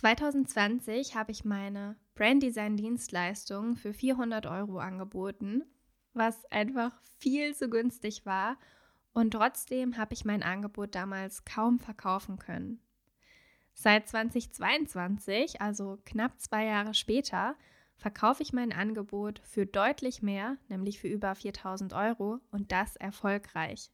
2020 habe ich meine Branddesign-Dienstleistung für 400 Euro angeboten, was einfach viel zu günstig war. Und trotzdem habe ich mein Angebot damals kaum verkaufen können. Seit 2022, also knapp zwei Jahre später, verkaufe ich mein Angebot für deutlich mehr, nämlich für über 4000 Euro und das erfolgreich.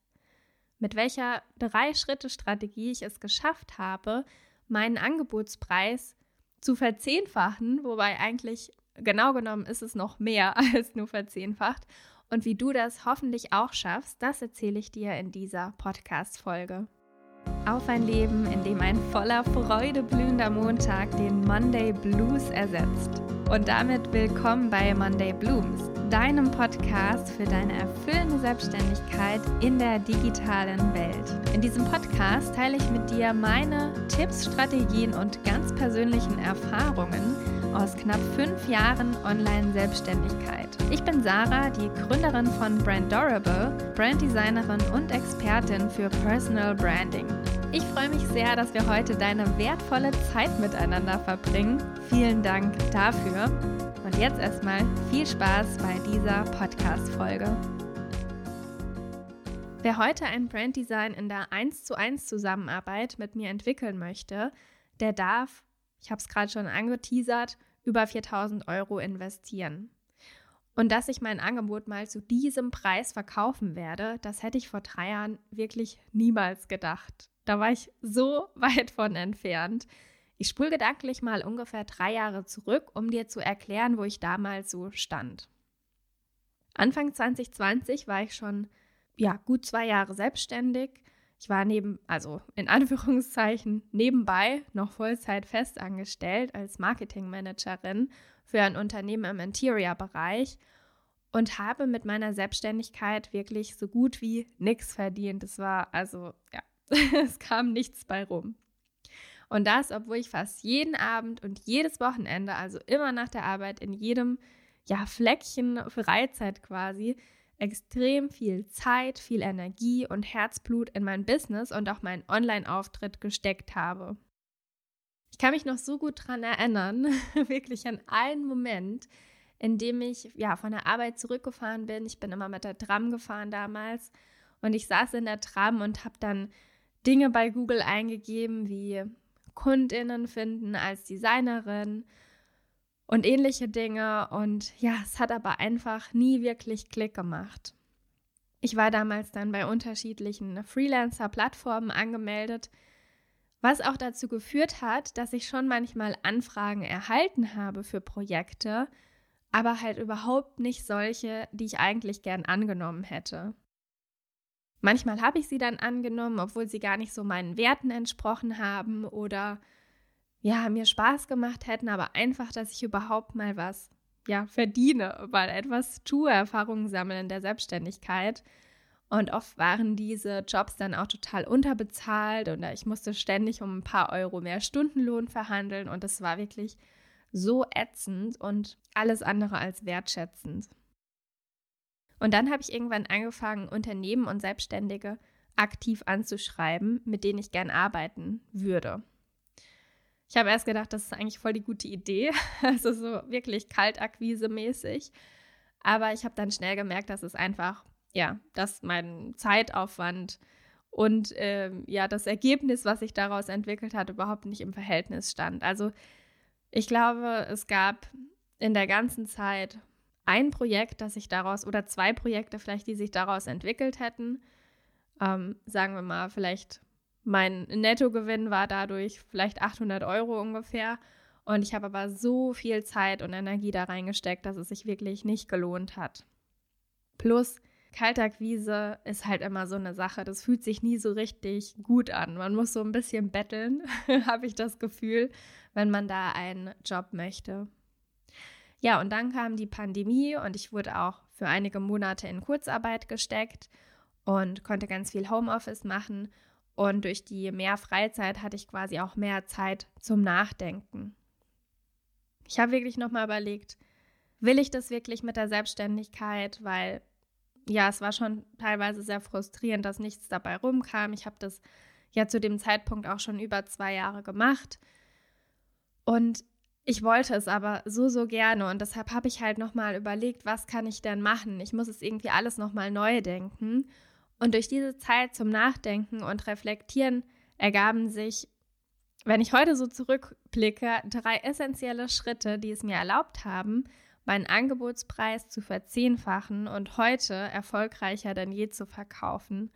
Mit welcher Drei-Schritte-Strategie ich es geschafft habe, meinen Angebotspreis zu verzehnfachen, wobei eigentlich genau genommen ist es noch mehr als nur verzehnfacht. Und wie du das hoffentlich auch schaffst, das erzähle ich dir in dieser Podcast-Folge. Auf ein Leben, in dem ein voller Freude blühender Montag den Monday Blues ersetzt. Und damit willkommen bei Monday Blooms, deinem Podcast für deine erfüllende Selbstständigkeit in der digitalen Welt. In diesem Podcast teile ich mit dir meine Tipps, Strategien und ganz persönlichen Erfahrungen aus knapp fünf Jahren Online-Selbstständigkeit. Ich bin Sarah, die Gründerin von Brandorable, Branddesignerin und Expertin für Personal Branding. Ich freue mich sehr, dass wir heute deine wertvolle Zeit miteinander verbringen. Vielen Dank dafür. Und jetzt erstmal viel Spaß bei dieser Podcast-Folge. Wer heute ein Branddesign in der 1 zu 1 Zusammenarbeit mit mir entwickeln möchte, der darf, ich habe es gerade schon angeteasert, über 4000 Euro investieren. Und dass ich mein Angebot mal zu diesem Preis verkaufen werde, das hätte ich vor drei Jahren wirklich niemals gedacht. Da war ich so weit von entfernt. Ich spule gedanklich mal ungefähr drei Jahre zurück, um dir zu erklären, wo ich damals so stand. Anfang 2020 war ich schon ja, gut zwei Jahre selbstständig. Ich war neben, also in Anführungszeichen, nebenbei noch Vollzeit festangestellt als Marketingmanagerin für ein Unternehmen im Interior-Bereich und habe mit meiner Selbstständigkeit wirklich so gut wie nichts verdient. Es war also, ja, es kam nichts bei rum. Und das, obwohl ich fast jeden Abend und jedes Wochenende, also immer nach der Arbeit, in jedem ja, Fleckchen Freizeit quasi, extrem viel Zeit, viel Energie und Herzblut in mein Business und auch meinen Online-Auftritt gesteckt habe. Ich kann mich noch so gut daran erinnern, wirklich an einen Moment, in dem ich ja von der Arbeit zurückgefahren bin. Ich bin immer mit der Tram gefahren damals und ich saß in der Tram und habe dann Dinge bei Google eingegeben wie Kundinnen finden als Designerin und ähnliche Dinge. Und ja, es hat aber einfach nie wirklich Klick gemacht. Ich war damals dann bei unterschiedlichen Freelancer-Plattformen angemeldet, was auch dazu geführt hat, dass ich schon manchmal Anfragen erhalten habe für Projekte, aber halt überhaupt nicht solche, die ich eigentlich gern angenommen hätte. Manchmal habe ich sie dann angenommen, obwohl sie gar nicht so meinen Werten entsprochen haben oder ja, mir Spaß gemacht hätten, aber einfach, dass ich überhaupt mal was ja, verdiene, weil etwas tue, Erfahrungen sammeln in der Selbstständigkeit. Und oft waren diese Jobs dann auch total unterbezahlt oder ich musste ständig um ein paar Euro mehr Stundenlohn verhandeln und es war wirklich so ätzend und alles andere als wertschätzend. Und dann habe ich irgendwann angefangen, Unternehmen und Selbstständige aktiv anzuschreiben, mit denen ich gern arbeiten würde. Ich habe erst gedacht, das ist eigentlich voll die gute Idee, also so wirklich Kaltakquise-mäßig. Aber ich habe dann schnell gemerkt, dass es einfach, ja, dass mein Zeitaufwand und äh, ja, das Ergebnis, was sich daraus entwickelt hat, überhaupt nicht im Verhältnis stand. Also ich glaube, es gab in der ganzen Zeit ein Projekt, das sich daraus, oder zwei Projekte vielleicht, die sich daraus entwickelt hätten. Ähm, sagen wir mal, vielleicht mein Nettogewinn war dadurch vielleicht 800 Euro ungefähr. Und ich habe aber so viel Zeit und Energie da reingesteckt, dass es sich wirklich nicht gelohnt hat. Plus, Kaltakquise ist halt immer so eine Sache. Das fühlt sich nie so richtig gut an. Man muss so ein bisschen betteln, habe ich das Gefühl, wenn man da einen Job möchte. Ja, und dann kam die Pandemie und ich wurde auch für einige Monate in Kurzarbeit gesteckt und konnte ganz viel Homeoffice machen. Und durch die mehr Freizeit hatte ich quasi auch mehr Zeit zum Nachdenken. Ich habe wirklich nochmal überlegt, will ich das wirklich mit der Selbstständigkeit? Weil ja, es war schon teilweise sehr frustrierend, dass nichts dabei rumkam. Ich habe das ja zu dem Zeitpunkt auch schon über zwei Jahre gemacht Und ich wollte es aber so, so gerne und deshalb habe ich halt nochmal überlegt, was kann ich denn machen? Ich muss es irgendwie alles nochmal neu denken. Und durch diese Zeit zum Nachdenken und Reflektieren ergaben sich, wenn ich heute so zurückblicke, drei essentielle Schritte, die es mir erlaubt haben, meinen Angebotspreis zu verzehnfachen und heute erfolgreicher denn je zu verkaufen.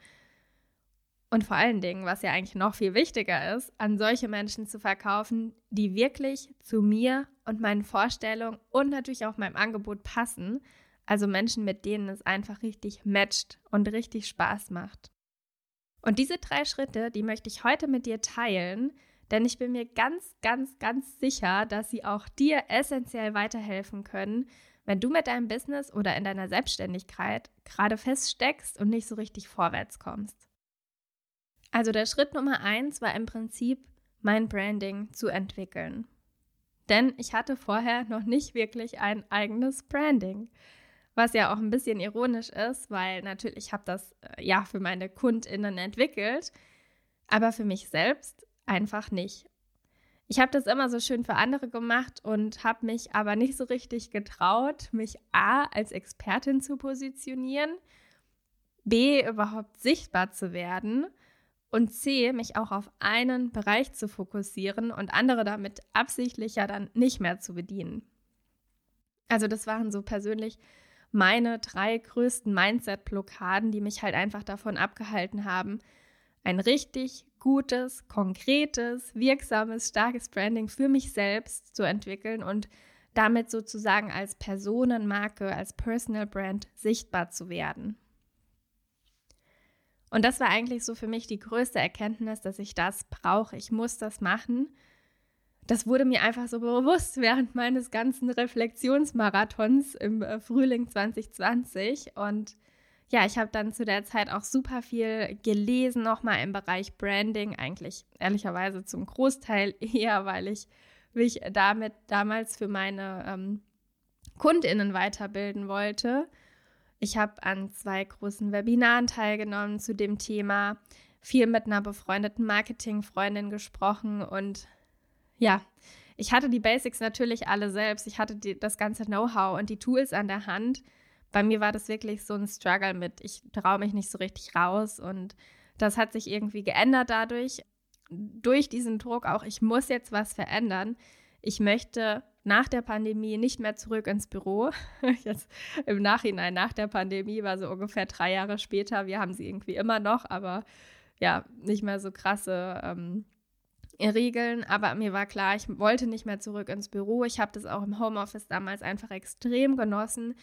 Und vor allen Dingen, was ja eigentlich noch viel wichtiger ist, an solche Menschen zu verkaufen, die wirklich zu mir und meinen Vorstellungen und natürlich auch meinem Angebot passen. Also Menschen, mit denen es einfach richtig matcht und richtig Spaß macht. Und diese drei Schritte, die möchte ich heute mit dir teilen, denn ich bin mir ganz, ganz, ganz sicher, dass sie auch dir essentiell weiterhelfen können, wenn du mit deinem Business oder in deiner Selbstständigkeit gerade feststeckst und nicht so richtig vorwärts kommst. Also der Schritt Nummer eins war im Prinzip, mein Branding zu entwickeln. Denn ich hatte vorher noch nicht wirklich ein eigenes Branding. Was ja auch ein bisschen ironisch ist, weil natürlich ich habe das äh, ja für meine KundInnen entwickelt, aber für mich selbst einfach nicht. Ich habe das immer so schön für andere gemacht und habe mich aber nicht so richtig getraut, mich A als Expertin zu positionieren, B überhaupt sichtbar zu werden und C, mich auch auf einen Bereich zu fokussieren und andere damit absichtlich ja dann nicht mehr zu bedienen. Also das waren so persönlich meine drei größten Mindset-Blockaden, die mich halt einfach davon abgehalten haben, ein richtig gutes, konkretes, wirksames, starkes Branding für mich selbst zu entwickeln und damit sozusagen als Personenmarke, als Personal Brand sichtbar zu werden. Und das war eigentlich so für mich die größte Erkenntnis, dass ich das brauche. Ich muss das machen. Das wurde mir einfach so bewusst während meines ganzen Reflexionsmarathons im äh, Frühling 2020. Und ja, ich habe dann zu der Zeit auch super viel gelesen, nochmal im Bereich Branding. Eigentlich ehrlicherweise zum Großteil eher, weil ich mich damit damals für meine ähm, KundInnen weiterbilden wollte. Ich habe an zwei großen Webinaren teilgenommen zu dem Thema, viel mit einer befreundeten Marketingfreundin gesprochen und ja, ich hatte die Basics natürlich alle selbst. Ich hatte die, das ganze Know-how und die Tools an der Hand. Bei mir war das wirklich so ein Struggle mit, ich traue mich nicht so richtig raus und das hat sich irgendwie geändert dadurch, durch diesen Druck auch, ich muss jetzt was verändern. Ich möchte nach der Pandemie nicht mehr zurück ins Büro. Jetzt im Nachhinein, nach der Pandemie, war so ungefähr drei Jahre später. Wir haben sie irgendwie immer noch, aber ja, nicht mehr so krasse ähm, Regeln. Aber mir war klar, ich wollte nicht mehr zurück ins Büro. Ich habe das auch im Homeoffice damals einfach extrem genossen.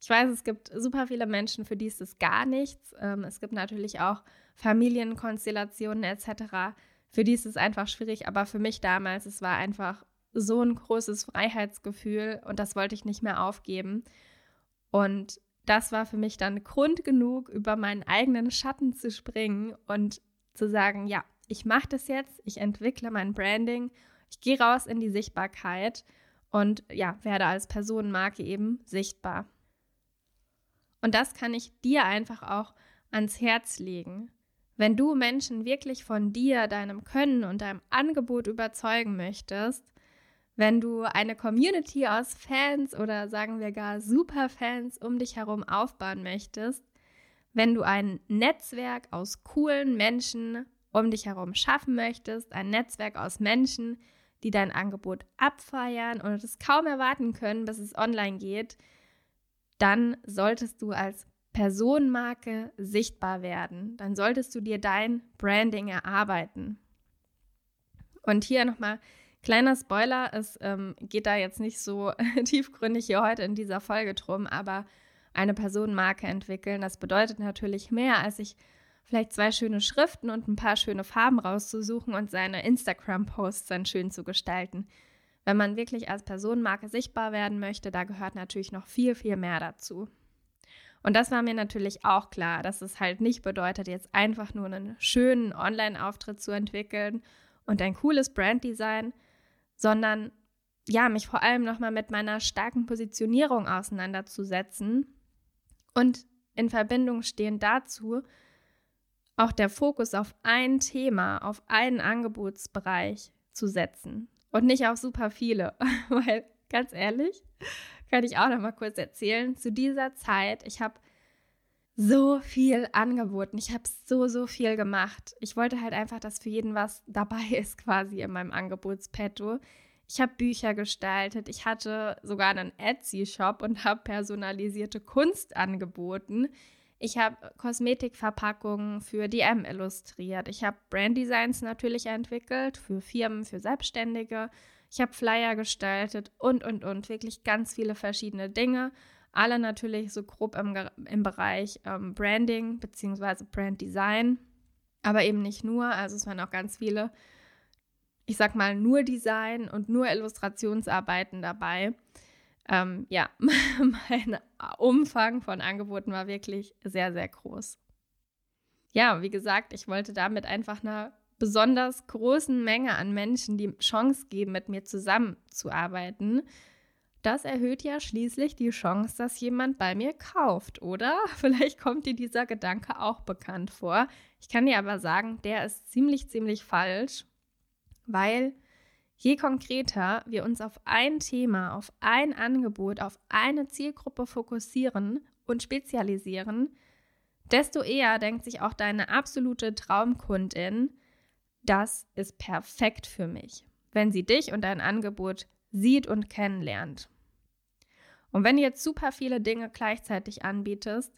Ich weiß, es gibt super viele Menschen, für die ist es gar nichts. Ähm, es gibt natürlich auch Familienkonstellationen etc., für die ist es einfach schwierig. Aber für mich damals, es war einfach so ein großes Freiheitsgefühl und das wollte ich nicht mehr aufgeben. Und das war für mich dann Grund genug, über meinen eigenen Schatten zu springen und zu sagen, ja, ich mache das jetzt, ich entwickle mein Branding, ich gehe raus in die Sichtbarkeit und ja, werde als Personenmarke eben sichtbar. Und das kann ich dir einfach auch ans Herz legen. Wenn du Menschen wirklich von dir, deinem Können und deinem Angebot überzeugen möchtest, wenn du eine Community aus Fans oder sagen wir gar Superfans um dich herum aufbauen möchtest, wenn du ein Netzwerk aus coolen Menschen um dich herum schaffen möchtest, ein Netzwerk aus Menschen, die dein Angebot abfeiern und es kaum erwarten können, bis es online geht, dann solltest du als Personenmarke sichtbar werden. Dann solltest du dir dein Branding erarbeiten. Und hier nochmal Kleiner Spoiler, es ähm, geht da jetzt nicht so tiefgründig hier heute in dieser Folge drum, aber eine Personenmarke entwickeln, das bedeutet natürlich mehr, als sich vielleicht zwei schöne Schriften und ein paar schöne Farben rauszusuchen und seine Instagram-Posts dann schön zu gestalten. Wenn man wirklich als Personenmarke sichtbar werden möchte, da gehört natürlich noch viel, viel mehr dazu. Und das war mir natürlich auch klar, dass es halt nicht bedeutet, jetzt einfach nur einen schönen Online-Auftritt zu entwickeln und ein cooles Branddesign, sondern ja, mich vor allem nochmal mit meiner starken Positionierung auseinanderzusetzen und in Verbindung stehen dazu auch der Fokus auf ein Thema, auf einen Angebotsbereich zu setzen und nicht auf super viele. Weil, ganz ehrlich, kann ich auch noch mal kurz erzählen, zu dieser Zeit, ich habe so viel angeboten. Ich habe so, so viel gemacht. Ich wollte halt einfach, dass für jeden was dabei ist, quasi in meinem Angebotspetto. Ich habe Bücher gestaltet. Ich hatte sogar einen Etsy-Shop und habe personalisierte Kunst angeboten. Ich habe Kosmetikverpackungen für DM illustriert. Ich habe Branddesigns natürlich entwickelt für Firmen, für Selbstständige. Ich habe Flyer gestaltet und, und, und. Wirklich ganz viele verschiedene Dinge. Alle natürlich so grob im, im Bereich ähm, Branding bzw. Branddesign. Aber eben nicht nur. Also es waren auch ganz viele, ich sag mal, nur Design und nur Illustrationsarbeiten dabei. Ähm, ja, mein Umfang von Angeboten war wirklich sehr, sehr groß. Ja, wie gesagt, ich wollte damit einfach einer besonders großen Menge an Menschen die Chance geben, mit mir zusammenzuarbeiten. Das erhöht ja schließlich die Chance, dass jemand bei mir kauft, oder? Vielleicht kommt dir dieser Gedanke auch bekannt vor. Ich kann dir aber sagen, der ist ziemlich, ziemlich falsch, weil je konkreter wir uns auf ein Thema, auf ein Angebot, auf eine Zielgruppe fokussieren und spezialisieren, desto eher denkt sich auch deine absolute Traumkundin, das ist perfekt für mich, wenn sie dich und dein Angebot sieht und kennenlernt. Und wenn du jetzt super viele Dinge gleichzeitig anbietest,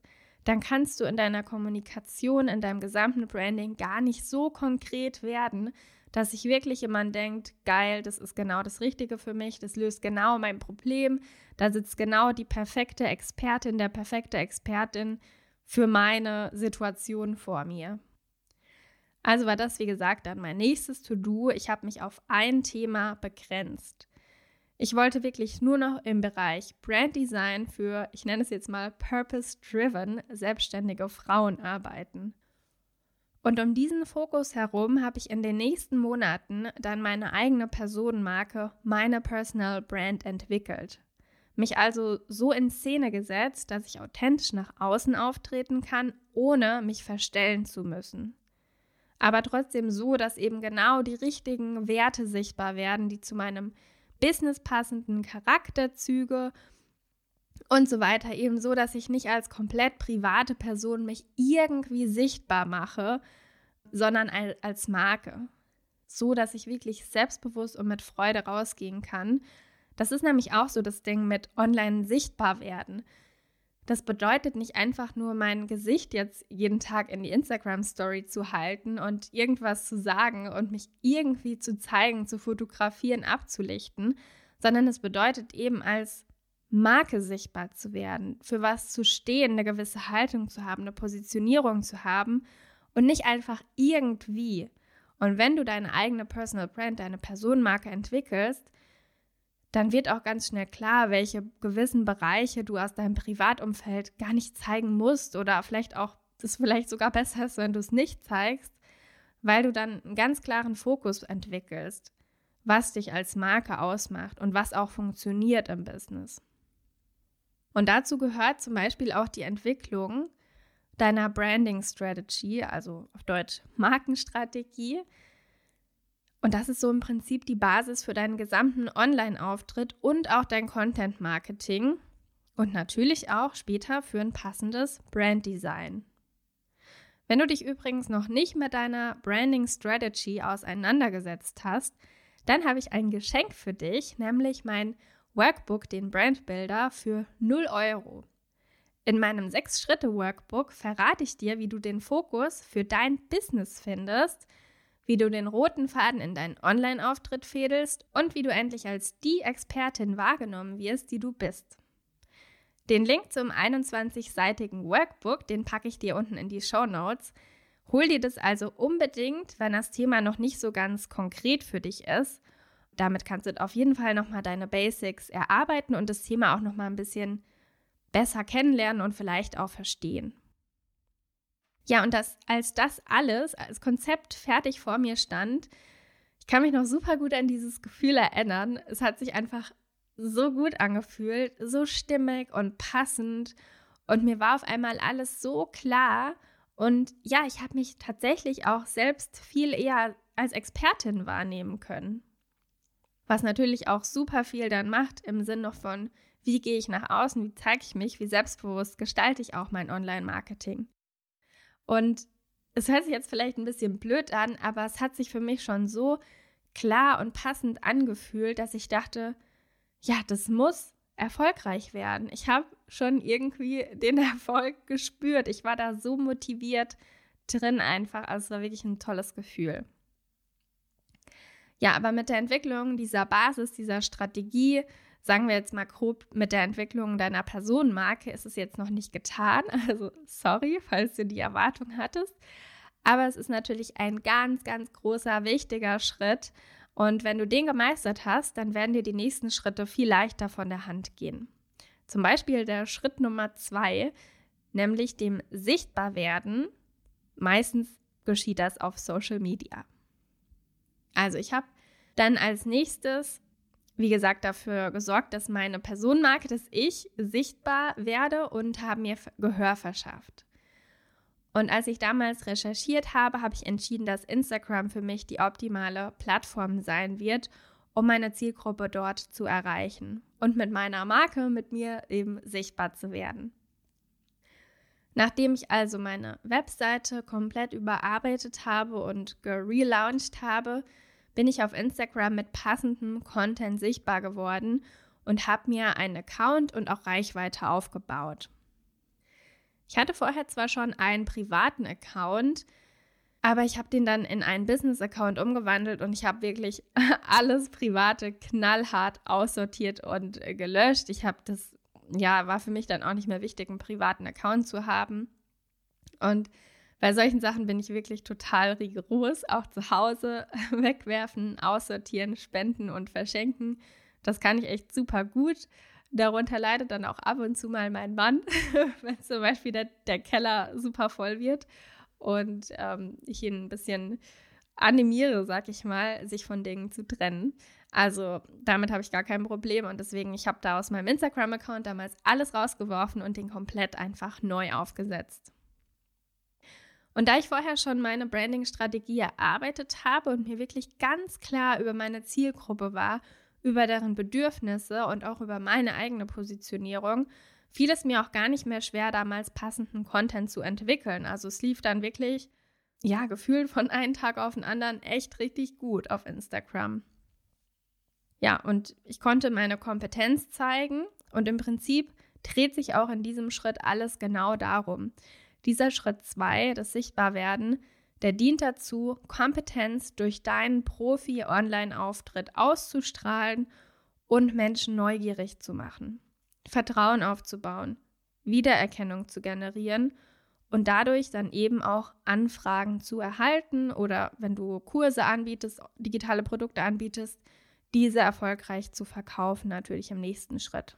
dann kannst du in deiner Kommunikation, in deinem gesamten Branding gar nicht so konkret werden, dass sich wirklich jemand denkt, geil, das ist genau das Richtige für mich, das löst genau mein Problem, da sitzt genau die perfekte Expertin, der perfekte Expertin für meine Situation vor mir. Also war das, wie gesagt, dann mein nächstes To-Do. Ich habe mich auf ein Thema begrenzt. Ich wollte wirklich nur noch im Bereich Brand Design für, ich nenne es jetzt mal Purpose-Driven, selbstständige Frauen arbeiten. Und um diesen Fokus herum habe ich in den nächsten Monaten dann meine eigene Personenmarke, meine Personal Brand entwickelt. Mich also so in Szene gesetzt, dass ich authentisch nach außen auftreten kann, ohne mich verstellen zu müssen. Aber trotzdem so, dass eben genau die richtigen Werte sichtbar werden, die zu meinem businesspassenden Charakterzüge und so weiter, eben so, dass ich nicht als komplett private Person mich irgendwie sichtbar mache, sondern als Marke. So, dass ich wirklich selbstbewusst und mit Freude rausgehen kann. Das ist nämlich auch so das Ding mit online sichtbar werden. Das bedeutet nicht einfach nur mein Gesicht jetzt jeden Tag in die Instagram Story zu halten und irgendwas zu sagen und mich irgendwie zu zeigen, zu fotografieren, abzulichten, sondern es bedeutet eben als Marke sichtbar zu werden, für was zu stehen, eine gewisse Haltung zu haben, eine Positionierung zu haben und nicht einfach irgendwie. Und wenn du deine eigene Personal Brand, deine Personenmarke entwickelst, dann wird auch ganz schnell klar, welche gewissen Bereiche du aus deinem Privatumfeld gar nicht zeigen musst oder vielleicht auch das vielleicht sogar besser ist, wenn du es nicht zeigst, weil du dann einen ganz klaren Fokus entwickelst, was dich als Marke ausmacht und was auch funktioniert im Business. Und dazu gehört zum Beispiel auch die Entwicklung deiner Branding Strategy, also auf Deutsch Markenstrategie, und das ist so im Prinzip die Basis für deinen gesamten Online-Auftritt und auch dein Content-Marketing und natürlich auch später für ein passendes Brand-Design. Wenn du dich übrigens noch nicht mit deiner Branding Strategy auseinandergesetzt hast, dann habe ich ein Geschenk für dich, nämlich mein Workbook, den Brand Builder, für 0 Euro. In meinem 6-Schritte-Workbook verrate ich dir, wie du den Fokus für dein Business findest – wie du den roten Faden in deinen Online-Auftritt fädelst und wie du endlich als die Expertin wahrgenommen wirst, die du bist. Den Link zum 21-seitigen Workbook, den packe ich dir unten in die Show Notes. Hol dir das also unbedingt, wenn das Thema noch nicht so ganz konkret für dich ist. Damit kannst du auf jeden Fall nochmal deine Basics erarbeiten und das Thema auch nochmal ein bisschen besser kennenlernen und vielleicht auch verstehen. Ja, und das, als das alles, als Konzept fertig vor mir stand, ich kann mich noch super gut an dieses Gefühl erinnern. Es hat sich einfach so gut angefühlt, so stimmig und passend. Und mir war auf einmal alles so klar. Und ja, ich habe mich tatsächlich auch selbst viel eher als Expertin wahrnehmen können. Was natürlich auch super viel dann macht im Sinne von, wie gehe ich nach außen, wie zeige ich mich, wie selbstbewusst gestalte ich auch mein Online-Marketing. Und es hört sich jetzt vielleicht ein bisschen blöd an, aber es hat sich für mich schon so klar und passend angefühlt, dass ich dachte, ja, das muss erfolgreich werden. Ich habe schon irgendwie den Erfolg gespürt. Ich war da so motiviert drin einfach. Also es war wirklich ein tolles Gefühl. Ja, aber mit der Entwicklung dieser Basis, dieser Strategie, sagen wir jetzt mal grob, mit der Entwicklung deiner Personenmarke ist es jetzt noch nicht getan. Also sorry, falls du die Erwartung hattest. Aber es ist natürlich ein ganz, ganz großer, wichtiger Schritt. Und wenn du den gemeistert hast, dann werden dir die nächsten Schritte viel leichter von der Hand gehen. Zum Beispiel der Schritt Nummer zwei, nämlich dem Sichtbarwerden. Meistens geschieht das auf Social Media. Also ich habe dann als nächstes, wie gesagt, dafür gesorgt, dass meine Personenmarke, dass ich sichtbar werde und habe mir Gehör verschafft. Und als ich damals recherchiert habe, habe ich entschieden, dass Instagram für mich die optimale Plattform sein wird, um meine Zielgruppe dort zu erreichen und mit meiner Marke, mit mir eben sichtbar zu werden. Nachdem ich also meine Webseite komplett überarbeitet habe und gelauncht habe, bin ich auf Instagram mit passendem Content sichtbar geworden und habe mir einen Account und auch Reichweite aufgebaut. Ich hatte vorher zwar schon einen privaten Account, aber ich habe den dann in einen Business-Account umgewandelt und ich habe wirklich alles Private knallhart aussortiert und äh, gelöscht. Ich habe das, ja, war für mich dann auch nicht mehr wichtig, einen privaten Account zu haben. Und bei solchen Sachen bin ich wirklich total rigoros, auch zu Hause wegwerfen, aussortieren, spenden und verschenken. Das kann ich echt super gut. Darunter leidet dann auch ab und zu mal mein Mann, wenn zum Beispiel der, der Keller super voll wird und ähm, ich ihn ein bisschen animiere, sag ich mal, sich von Dingen zu trennen. Also damit habe ich gar kein Problem und deswegen, ich habe da aus meinem Instagram-Account damals alles rausgeworfen und den komplett einfach neu aufgesetzt. Und da ich vorher schon meine Branding-Strategie erarbeitet habe und mir wirklich ganz klar über meine Zielgruppe war, über deren Bedürfnisse und auch über meine eigene Positionierung, fiel es mir auch gar nicht mehr schwer, damals passenden Content zu entwickeln. Also es lief dann wirklich, ja, gefühlt von einem Tag auf den anderen echt richtig gut auf Instagram. Ja, und ich konnte meine Kompetenz zeigen und im Prinzip dreht sich auch in diesem Schritt alles genau darum. Dieser Schritt 2, das Sichtbarwerden, der dient dazu, Kompetenz durch deinen Profi-Online-Auftritt auszustrahlen und Menschen neugierig zu machen, Vertrauen aufzubauen, Wiedererkennung zu generieren und dadurch dann eben auch Anfragen zu erhalten oder wenn du Kurse anbietest, digitale Produkte anbietest, diese erfolgreich zu verkaufen, natürlich im nächsten Schritt.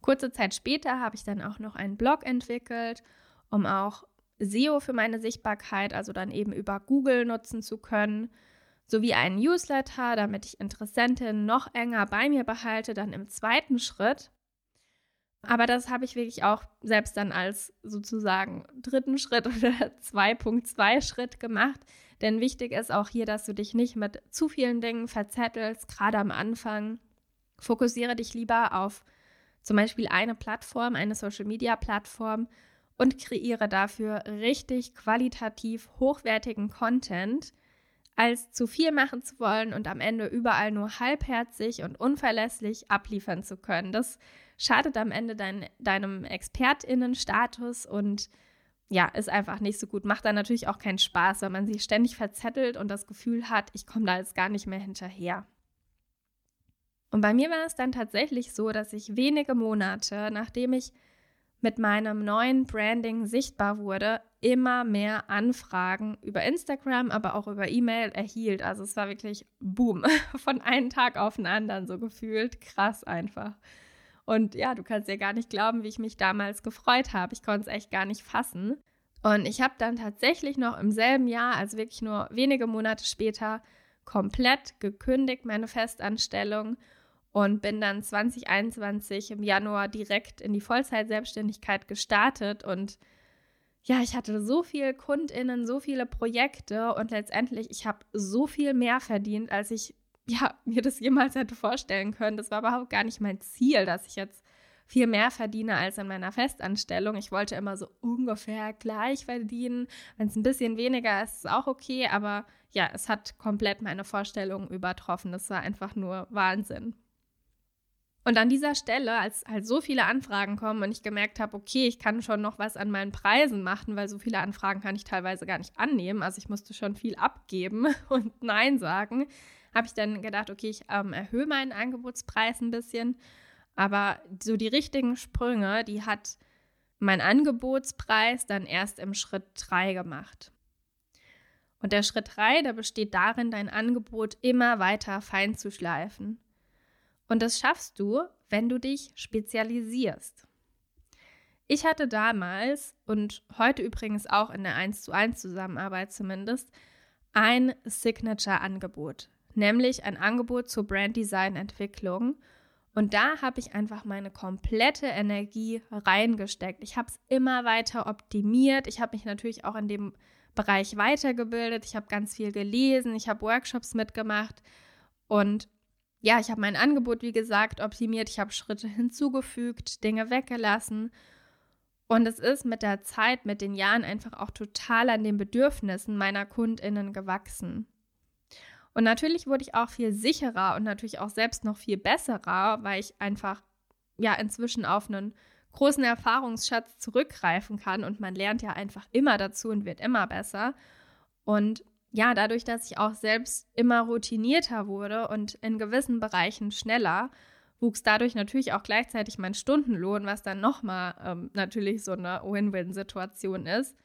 Kurze Zeit später habe ich dann auch noch einen Blog entwickelt, um auch SEO für meine Sichtbarkeit, also dann eben über Google nutzen zu können, sowie einen Newsletter, damit ich Interessentinnen noch enger bei mir behalte, dann im zweiten Schritt. Aber das habe ich wirklich auch selbst dann als sozusagen dritten Schritt oder 2.2 Schritt gemacht. Denn wichtig ist auch hier, dass du dich nicht mit zu vielen Dingen verzettelst, gerade am Anfang. Fokussiere dich lieber auf zum Beispiel eine Plattform, eine Social-Media-Plattform und kreiere dafür richtig qualitativ hochwertigen Content, als zu viel machen zu wollen und am Ende überall nur halbherzig und unverlässlich abliefern zu können. Das schadet am Ende dein, deinem Expertinnenstatus und ja, ist einfach nicht so gut. Macht dann natürlich auch keinen Spaß, wenn man sich ständig verzettelt und das Gefühl hat, ich komme da jetzt gar nicht mehr hinterher. Und bei mir war es dann tatsächlich so, dass ich wenige Monate, nachdem ich mit meinem neuen Branding sichtbar wurde, immer mehr Anfragen über Instagram, aber auch über E-Mail erhielt. Also es war wirklich Boom, von einem Tag auf den anderen so gefühlt. Krass einfach. Und ja, du kannst dir gar nicht glauben, wie ich mich damals gefreut habe. Ich konnte es echt gar nicht fassen. Und ich habe dann tatsächlich noch im selben Jahr, also wirklich nur wenige Monate später, komplett gekündigt, meine Festanstellung und bin dann 2021 im Januar direkt in die Vollzeitselbstständigkeit gestartet und ja, ich hatte so viele Kundinnen, so viele Projekte und letztendlich ich habe so viel mehr verdient, als ich ja, mir das jemals hätte vorstellen können. Das war überhaupt gar nicht mein Ziel, dass ich jetzt viel mehr verdiene als in meiner Festanstellung. Ich wollte immer so ungefähr gleich verdienen. Wenn es ein bisschen weniger ist, ist auch okay, aber ja, es hat komplett meine Vorstellungen übertroffen. Das war einfach nur Wahnsinn. Und an dieser Stelle, als halt so viele Anfragen kommen und ich gemerkt habe, okay, ich kann schon noch was an meinen Preisen machen, weil so viele Anfragen kann ich teilweise gar nicht annehmen. Also ich musste schon viel abgeben und Nein sagen, habe ich dann gedacht, okay, ich ähm, erhöhe meinen Angebotspreis ein bisschen aber so die richtigen Sprünge, die hat mein Angebotspreis dann erst im Schritt 3 gemacht. Und der Schritt 3, der besteht darin, dein Angebot immer weiter fein zu schleifen. Und das schaffst du, wenn du dich spezialisierst. Ich hatte damals und heute übrigens auch in der 1 zu 1 Zusammenarbeit zumindest ein Signature-Angebot, nämlich ein Angebot zur Branddesign-Entwicklung und da habe ich einfach meine komplette Energie reingesteckt. Ich habe es immer weiter optimiert. Ich habe mich natürlich auch in dem Bereich weitergebildet. Ich habe ganz viel gelesen. Ich habe Workshops mitgemacht. Und ja, ich habe mein Angebot, wie gesagt, optimiert. Ich habe Schritte hinzugefügt, Dinge weggelassen. Und es ist mit der Zeit, mit den Jahren einfach auch total an den Bedürfnissen meiner KundInnen gewachsen. Und natürlich wurde ich auch viel sicherer und natürlich auch selbst noch viel besserer, weil ich einfach ja inzwischen auf einen großen Erfahrungsschatz zurückgreifen kann und man lernt ja einfach immer dazu und wird immer besser. Und ja, dadurch, dass ich auch selbst immer routinierter wurde und in gewissen Bereichen schneller, wuchs dadurch natürlich auch gleichzeitig mein Stundenlohn, was dann nochmal ähm, natürlich so eine Win-Win-Situation ist.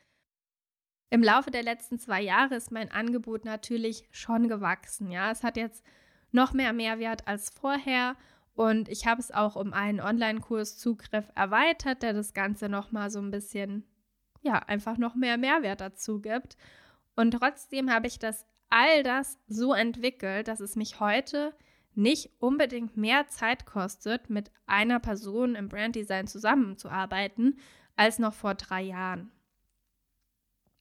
Im Laufe der letzten zwei Jahre ist mein Angebot natürlich schon gewachsen. Ja, es hat jetzt noch mehr Mehrwert als vorher und ich habe es auch um einen Online-Kurs Zugriff erweitert, der das Ganze noch mal so ein bisschen, ja, einfach noch mehr Mehrwert dazu gibt. Und trotzdem habe ich das all das so entwickelt, dass es mich heute nicht unbedingt mehr Zeit kostet, mit einer Person im Branddesign zusammenzuarbeiten, als noch vor drei Jahren.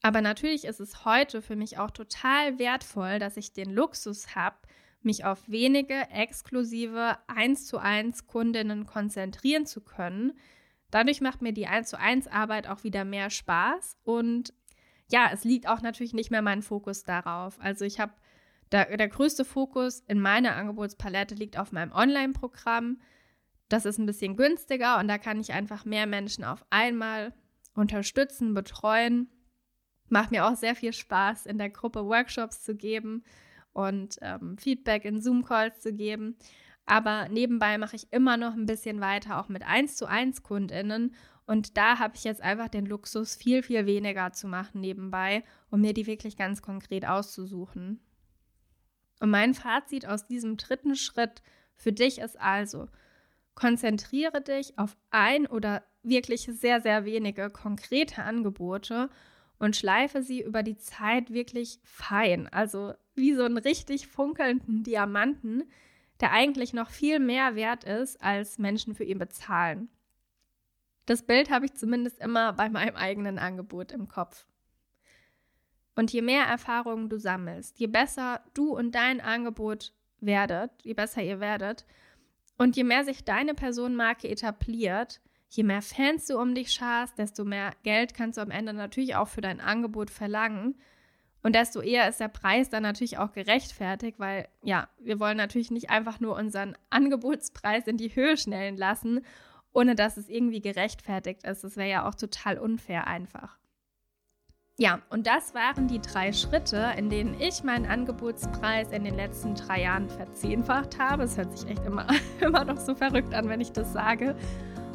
Aber natürlich ist es heute für mich auch total wertvoll, dass ich den Luxus habe, mich auf wenige exklusive 1 zu 1 Kundinnen konzentrieren zu können. Dadurch macht mir die 1 zu 1 Arbeit auch wieder mehr Spaß und ja, es liegt auch natürlich nicht mehr mein Fokus darauf. Also ich habe der, der größte Fokus in meiner Angebotspalette liegt auf meinem Online-Programm. Das ist ein bisschen günstiger und da kann ich einfach mehr Menschen auf einmal unterstützen, betreuen macht mir auch sehr viel Spaß, in der Gruppe Workshops zu geben und ähm, Feedback in Zoom-Calls zu geben. Aber nebenbei mache ich immer noch ein bisschen weiter, auch mit 1 zu 1 KundInnen. Und da habe ich jetzt einfach den Luxus, viel, viel weniger zu machen nebenbei, um mir die wirklich ganz konkret auszusuchen. Und mein Fazit aus diesem dritten Schritt für dich ist also, konzentriere dich auf ein oder wirklich sehr, sehr wenige konkrete Angebote und schleife sie über die Zeit wirklich fein. Also wie so einen richtig funkelnden Diamanten, der eigentlich noch viel mehr wert ist, als Menschen für ihn bezahlen. Das Bild habe ich zumindest immer bei meinem eigenen Angebot im Kopf. Und je mehr Erfahrungen du sammelst, je besser du und dein Angebot werdet, je besser ihr werdet, und je mehr sich deine Personenmarke etabliert, je mehr Fans du um dich scharst, desto mehr Geld kannst du am Ende natürlich auch für dein Angebot verlangen. Und desto eher ist der Preis dann natürlich auch gerechtfertigt, weil ja, wir wollen natürlich nicht einfach nur unseren Angebotspreis in die Höhe schnellen lassen, ohne dass es irgendwie gerechtfertigt ist. Das wäre ja auch total unfair einfach. Ja, und das waren die drei Schritte, in denen ich meinen Angebotspreis in den letzten drei Jahren verzehnfacht habe. Es hört sich echt immer, immer noch so verrückt an, wenn ich das sage.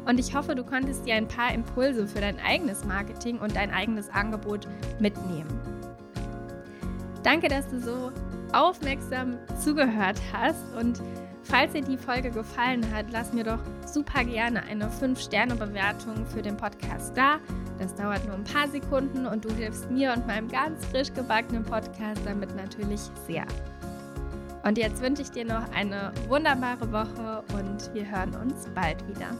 Und ich hoffe, du konntest dir ein paar Impulse für dein eigenes Marketing und dein eigenes Angebot mitnehmen. Danke, dass du so aufmerksam zugehört hast und falls dir die Folge gefallen hat, lass mir doch super gerne eine 5-Sterne-Bewertung für den Podcast da. Das dauert nur ein paar Sekunden und du hilfst mir und meinem ganz frisch gebackenen Podcast damit natürlich sehr. Und jetzt wünsche ich dir noch eine wunderbare Woche und wir hören uns bald wieder.